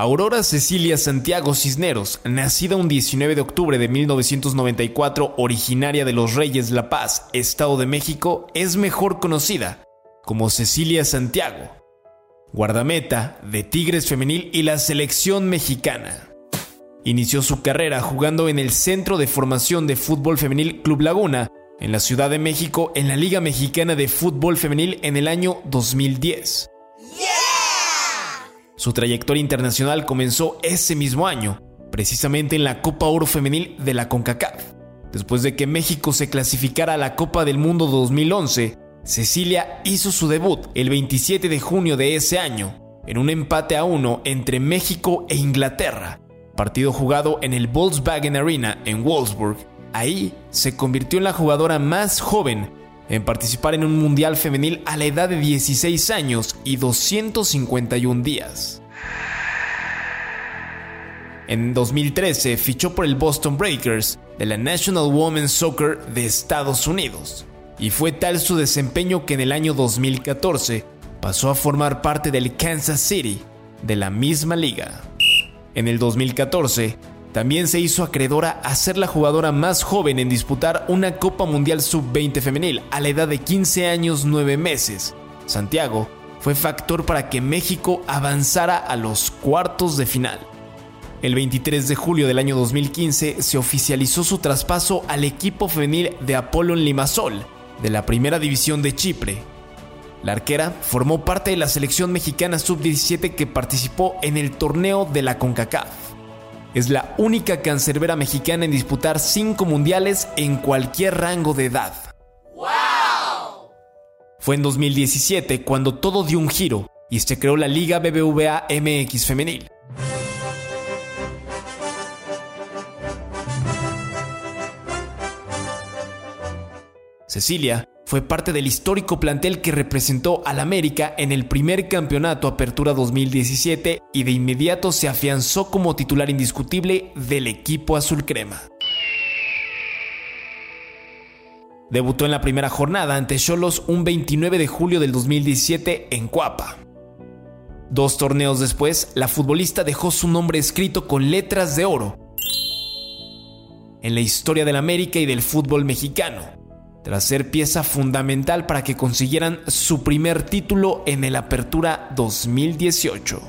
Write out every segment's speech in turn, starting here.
Aurora Cecilia Santiago Cisneros, nacida un 19 de octubre de 1994, originaria de Los Reyes La Paz, Estado de México, es mejor conocida como Cecilia Santiago, guardameta de Tigres Femenil y la selección mexicana. Inició su carrera jugando en el Centro de Formación de Fútbol Femenil Club Laguna, en la Ciudad de México, en la Liga Mexicana de Fútbol Femenil en el año 2010. Su trayectoria internacional comenzó ese mismo año, precisamente en la Copa Oro Femenil de la CONCACAF. Después de que México se clasificara a la Copa del Mundo 2011, Cecilia hizo su debut el 27 de junio de ese año, en un empate a uno entre México e Inglaterra, partido jugado en el Volkswagen Arena en Wolfsburg. Ahí se convirtió en la jugadora más joven en participar en un mundial femenil a la edad de 16 años y 251 días. En 2013 fichó por el Boston Breakers de la National Women's Soccer de Estados Unidos, y fue tal su desempeño que en el año 2014 pasó a formar parte del Kansas City de la misma liga. En el 2014 también se hizo acreedora a ser la jugadora más joven en disputar una Copa Mundial Sub-20 femenil a la edad de 15 años 9 meses. Santiago fue factor para que México avanzara a los cuartos de final. El 23 de julio del año 2015 se oficializó su traspaso al equipo femenil de Apollon Limassol, de la Primera División de Chipre. La arquera formó parte de la selección mexicana sub-17 que participó en el torneo de la CONCACAF. Es la única cancerbera mexicana en disputar cinco mundiales en cualquier rango de edad. ¡Wow! Fue en 2017 cuando todo dio un giro y se creó la Liga BBVA MX Femenil. Cecilia fue parte del histórico plantel que representó al América en el primer campeonato Apertura 2017 y de inmediato se afianzó como titular indiscutible del equipo azul crema. Debutó en la primera jornada ante Cholos un 29 de julio del 2017 en Cuapa. Dos torneos después, la futbolista dejó su nombre escrito con letras de oro en la historia del América y del fútbol mexicano tras ser pieza fundamental para que consiguieran su primer título en el Apertura 2018.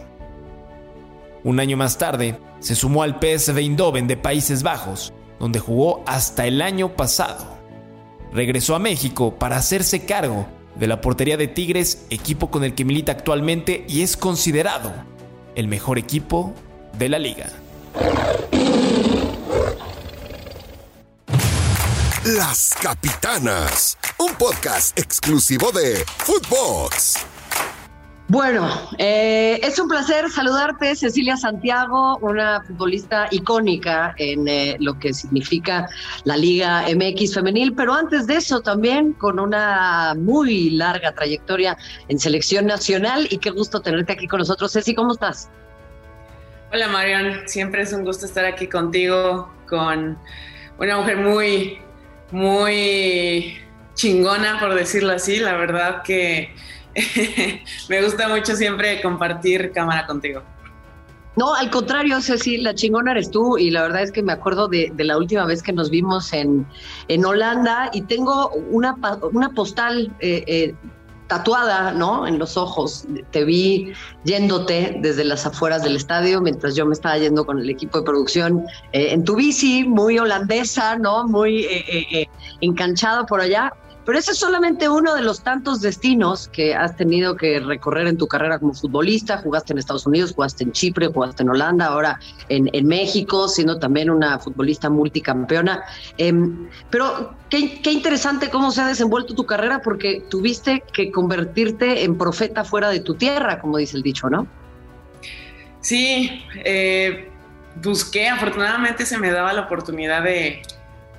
Un año más tarde, se sumó al PSV Eindhoven de Países Bajos, donde jugó hasta el año pasado. Regresó a México para hacerse cargo de la portería de Tigres, equipo con el que milita actualmente y es considerado el mejor equipo de la liga. Las Capitanas, un podcast exclusivo de Footbox. Bueno, eh, es un placer saludarte, Cecilia Santiago, una futbolista icónica en eh, lo que significa la Liga MX femenil, pero antes de eso también con una muy larga trayectoria en selección nacional y qué gusto tenerte aquí con nosotros. Ceci, ¿cómo estás? Hola Marion, siempre es un gusto estar aquí contigo, con una mujer muy muy chingona, por decirlo así. La verdad que me gusta mucho siempre compartir cámara contigo. No, al contrario, Ceci, la chingona eres tú y la verdad es que me acuerdo de, la última vez que nos vimos en, en Holanda y tengo una, una postal eh, eh, tatuada, ¿no? En los ojos. Te vi yéndote desde las afueras del estadio mientras yo me estaba yendo con el equipo de producción eh, en tu bici, muy holandesa, ¿no? Muy eh, eh, enganchado por allá. Pero ese es solamente uno de los tantos destinos que has tenido que recorrer en tu carrera como futbolista. Jugaste en Estados Unidos, jugaste en Chipre, jugaste en Holanda, ahora en, México, siendo también una futbolista multicampeona. Em, pero qué, interesante cómo se ha desenvuelto tu carrera porque tuviste que convertirte en profeta fuera de tu tierra, como dice el dicho, ¿no? Sí, eh, busqué, afortunadamente se me daba la oportunidad de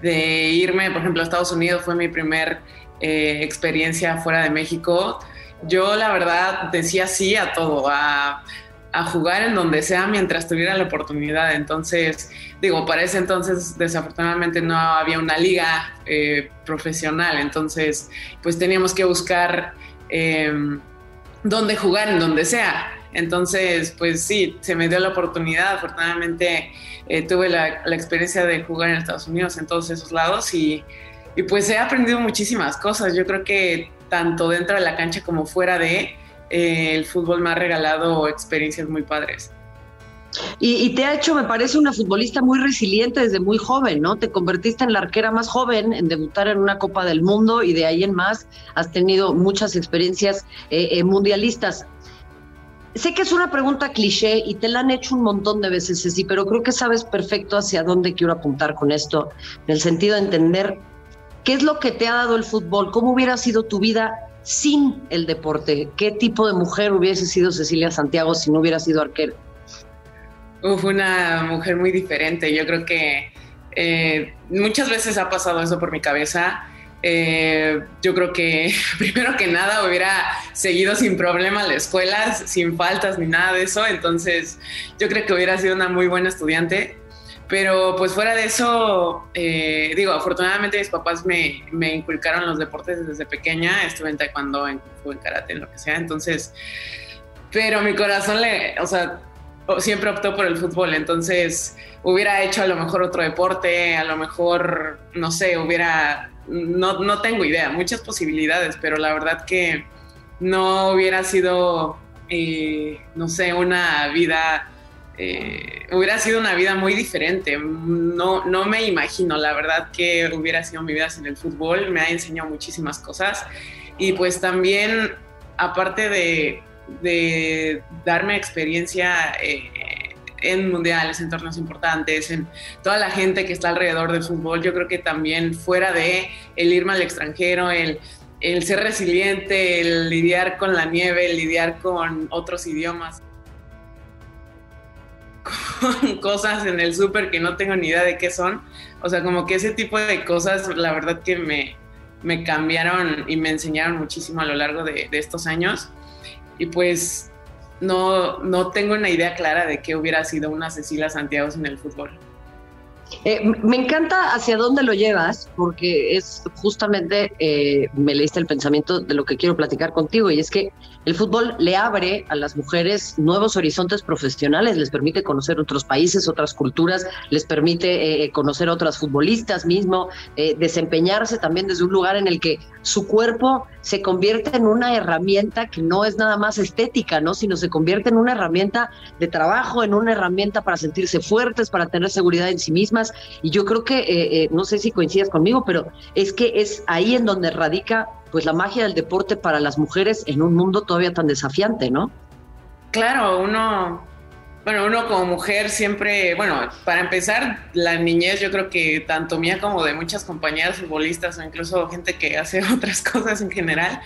de irme, por ejemplo, a Estados Unidos fue mi primer eh, experiencia fuera de México. Yo la verdad decía sí a todo, a, jugar en donde sea mientras tuviera la oportunidad. Entonces, digo, para ese entonces desafortunadamente no había una liga eh, profesional, entonces pues teníamos que buscar em, dónde jugar en donde sea. Entonces, pues sí, se me dio la oportunidad. Afortunadamente eh, tuve la, experiencia de jugar en Estados Unidos, en todos esos lados y, pues he aprendido muchísimas cosas. Yo creo que tanto dentro de la cancha como fuera de, eh, el fútbol me ha regalado experiencias muy padres. Y, te ha hecho, me parece, una futbolista muy resiliente desde muy joven, ¿no? Te convertiste en la arquera más joven en debutar en una Copa del Mundo y de ahí en más has tenido muchas experiencias eh, mundialistas. Sé que es una pregunta cliché y te la han hecho un montón de veces, Ceci, pero creo que sabes perfecto hacia dónde quiero apuntar con esto, en el sentido de entender qué es lo que te ha dado el fútbol, cómo hubiera sido tu vida sin el deporte, qué tipo de mujer hubiese sido Cecilia Santiago si no hubiera sido arquera. Uf, una mujer muy diferente. Yo creo que eh, muchas veces ha pasado eso por mi cabeza eh, yo creo que primero que nada hubiera seguido sin problema la escuela, sin faltas ni nada de eso, entonces yo creo que hubiera sido una muy buena estudiante. Pero pues fuera de eso, eh, digo, afortunadamente mis papás me, me, inculcaron los deportes desde pequeña, estuve en taekwondo, en, en karate, en lo que sea, entonces, pero mi corazón le, o sea, siempre optó por el fútbol, entonces hubiera hecho a lo mejor otro deporte, a lo mejor, no sé, hubiera no, no tengo idea, muchas posibilidades, pero la verdad que no hubiera sido, eh, no sé, una vida, eh, hubiera sido una vida muy diferente. No, no me imagino, la verdad que hubiera sido mi vida sin el fútbol, me ha enseñado muchísimas cosas y pues también, aparte de, de darme experiencia, eh, en mundiales, en torneos importantes, en toda la gente que está alrededor del fútbol. Yo creo que también fuera de el irme al extranjero, el, el ser resiliente, el lidiar con la nieve, el lidiar con otros idiomas, con cosas en el súper que no tengo ni idea de qué son. O sea, como que ese tipo de cosas, la verdad que me, me cambiaron y me enseñaron muchísimo a lo largo de, de estos años. Y pues no, no tengo una idea clara de qué hubiera sido una Cecilia Santiago en el fútbol. Eh, me encanta hacia dónde lo llevas, porque es justamente, eh, me leíste el pensamiento de lo que quiero platicar contigo, y es que el fútbol le abre a las mujeres nuevos horizontes profesionales, les permite conocer otros países, otras culturas, les permite eh, conocer a otras futbolistas mismo, desempeñarse también desde un lugar en el que su cuerpo se convierte en una herramienta que no es nada más estética, ¿no? sino se convierte en una herramienta de trabajo, en una herramienta para sentirse fuertes, para tener seguridad en sí mismas. Y yo creo que, eh, eh, no sé si coincidas conmigo, pero es que es ahí en donde radica pues la magia del deporte para las mujeres en un mundo todavía tan desafiante, ¿no? Claro, uno bueno, uno como mujer siempre, bueno, para empezar, la niñez yo creo que tanto mía como de muchas compañeras futbolistas o incluso gente que hace otras cosas en general,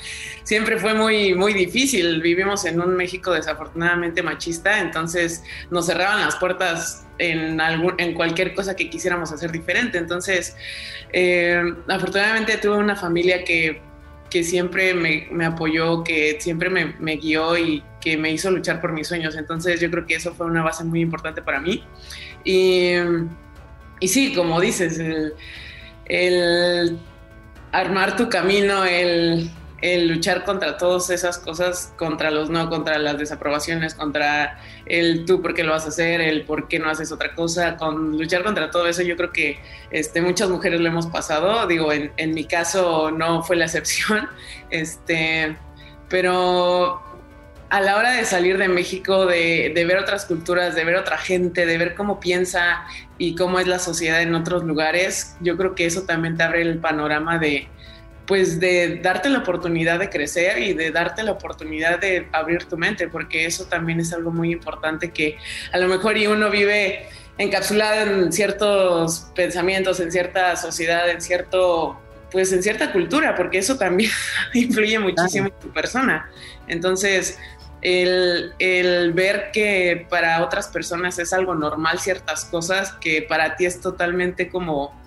siempre fue muy, muy difícil. Vivimos en un México desafortunadamente machista, entonces nos cerraban las puertas en, algún, en cualquier cosa que quisiéramos hacer diferente. Entonces, eh, afortunadamente tuve una familia que que siempre me, apoyó, que siempre me, guió y que me hizo luchar por mis sueños. Entonces yo creo que eso fue una base muy importante para mí. Y, y sí, como dices, el armar tu camino, el luchar contra todas esas cosas, contra los no, contra las desaprobaciones, contra el tú por qué lo vas a hacer, el por qué no haces otra cosa, con luchar contra todo eso, yo creo que este, muchas mujeres lo hemos pasado, digo, en, en mi caso no fue la excepción, este, pero a la hora de salir de México, de, de, ver otras culturas, de ver otra gente, de ver cómo piensa y cómo es la sociedad en otros lugares, yo creo que eso también te abre el panorama de, pues de darte la oportunidad de crecer y de darte la oportunidad de abrir tu mente, porque eso también es algo muy importante que a lo mejor y uno vive encapsulado en ciertos pensamientos, en cierta sociedad, en cierto, pues en cierta cultura, porque eso también influye muchísimo en tu persona. Entonces, el, el, ver que para otras personas es algo normal ciertas cosas, que para ti es totalmente como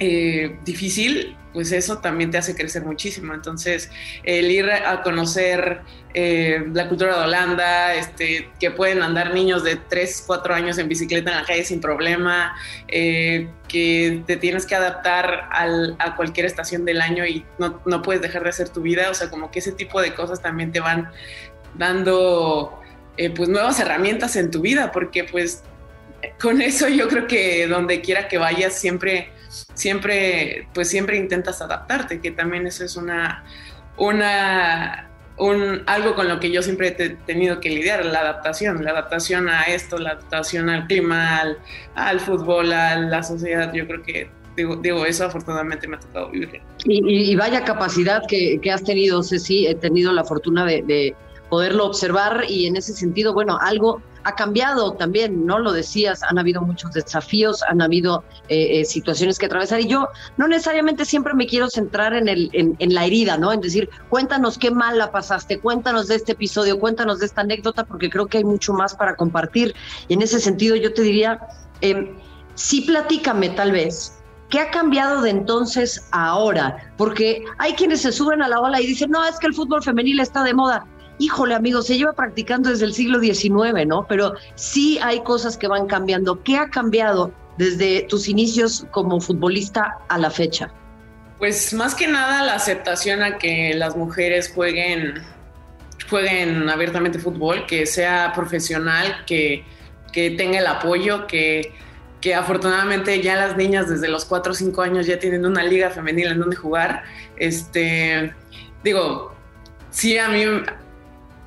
eh, difícil, pues eso también te hace crecer muchísimo. Entonces, el ir a conocer eh, la cultura de Holanda, este, que pueden andar niños de 3, 4 años en bicicleta en la calle sin problema, eh, que te tienes que adaptar a cualquier estación del año y no, no, puedes dejar de hacer tu vida, o sea, como que ese tipo de cosas también te van dando pues nuevas herramientas en tu vida, porque pues con eso yo creo que donde quiera que vayas siempre siempre, pues siempre intentas adaptarte, que también eso es una, una, un, algo con lo que yo siempre he tenido que lidiar, la adaptación, la adaptación a esto, la adaptación al clima, al, fútbol, a la sociedad, yo creo que Digo, digo, eso afortunadamente me ha tocado vivir. Y, vaya capacidad que, has tenido, Ceci, he tenido la fortuna de, de, poderlo observar y en ese sentido, bueno, algo, ha cambiado también, ¿no? Lo decías, han habido muchos desafíos, han habido eh, eh, situaciones que atravesar y yo no necesariamente siempre me quiero centrar en, el, en, la herida, ¿no? En decir, cuéntanos qué mal la pasaste, cuéntanos de este episodio, cuéntanos de esta anécdota, porque creo que hay mucho más para compartir. Y en ese sentido yo te diría, eh, sí platícame tal vez. ¿Qué ha cambiado de entonces a ahora? Porque hay quienes se suben a la ola y dicen, no, es que el fútbol femenil está de moda híjole amigo, se lleva practicando desde el siglo XIX, ¿no? Pero sí hay cosas que van cambiando. ¿Qué ha cambiado desde tus inicios como futbolista a la fecha? Pues más que nada la aceptación a que las mujeres jueguen, jueguen abiertamente fútbol, que sea profesional, que, que tenga el apoyo, que, que afortunadamente ya las niñas desde los 4 o 5 años ya tienen una liga femenil en donde jugar. Este, digo, sí a mí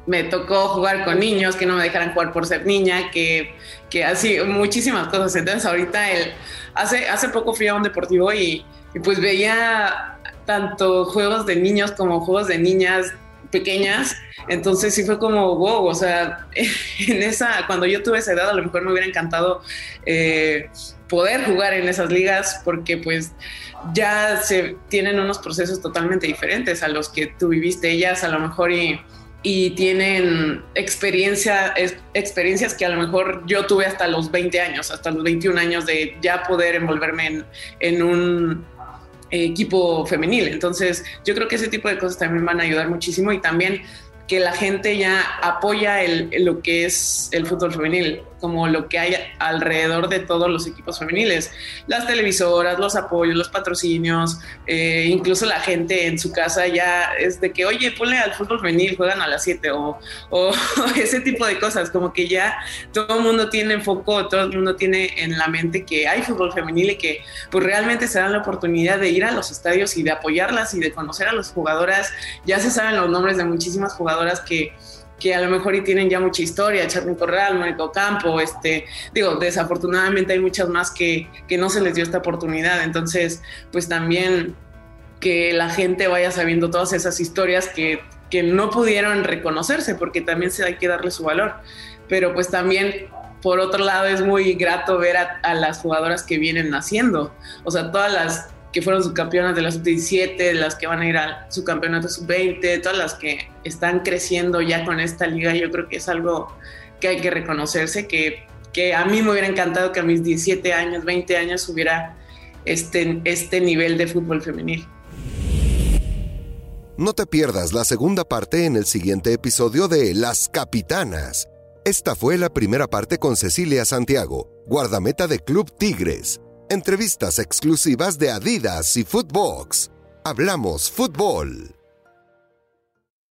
me tocó jugar con niños que no me dejaran jugar por ser niña, que, que así, muchísimas cosas. Entonces ahorita el, hace, hace poco fui a un deportivo y, pues veía tanto juegos de niños como juegos de niñas pequeñas, entonces sí fue como, wow, o sea, en esa, cuando yo tuve esa edad a lo mejor me hubiera encantado eh, poder jugar en esas ligas porque pues ya se tienen unos procesos totalmente diferentes a los que tú viviste ellas a lo mejor y y tienen experiencia, experiencias que a lo mejor yo tuve hasta los 20 años, hasta los 21 años de ya poder envolverme en, un equipo femenil. Entonces, yo creo que ese tipo de cosas también van a ayudar muchísimo y también que la gente ya apoya el, lo que es el fútbol femenil como lo que hay alrededor de todos los equipos femeniles, las televisoras, los apoyos, los patrocinios, eh, incluso la gente en su casa ya es de que, oye, ponle al fútbol femenil, juegan a las 7 o, o ese tipo de cosas, como que ya todo el mundo tiene foco, todo el mundo tiene en la mente que hay fútbol femenil y que pues realmente se dan la oportunidad de ir a los estadios y de apoyarlas y de conocer a las jugadoras, ya se saben los nombres de muchísimas jugadoras que que a lo mejor y tienen ya mucha historia, Charly Corral, Mónico Campo, este, digo, desafortunadamente hay muchas más que, que no se les dio esta oportunidad, entonces, pues también que la gente vaya sabiendo todas esas historias que, que no pudieron reconocerse, porque también se hay que darle su valor, pero pues también por otro lado es muy grato ver a, a las jugadoras que vienen naciendo, o sea, todas las que fueron subcampeonas de la sub-17, las que van a ir a su campeonato sub-20, todas las que están creciendo ya con esta liga, yo creo que es algo que hay que reconocerse, que, que a mí me hubiera encantado que a mis 17 años, 20 años hubiera este, este nivel de fútbol femenil. No te pierdas la segunda parte en el siguiente episodio de Las Capitanas. Esta fue la primera parte con Cecilia Santiago, guardameta de Club Tigres. Entrevistas exclusivas de Adidas y Footbox. Hablamos fútbol.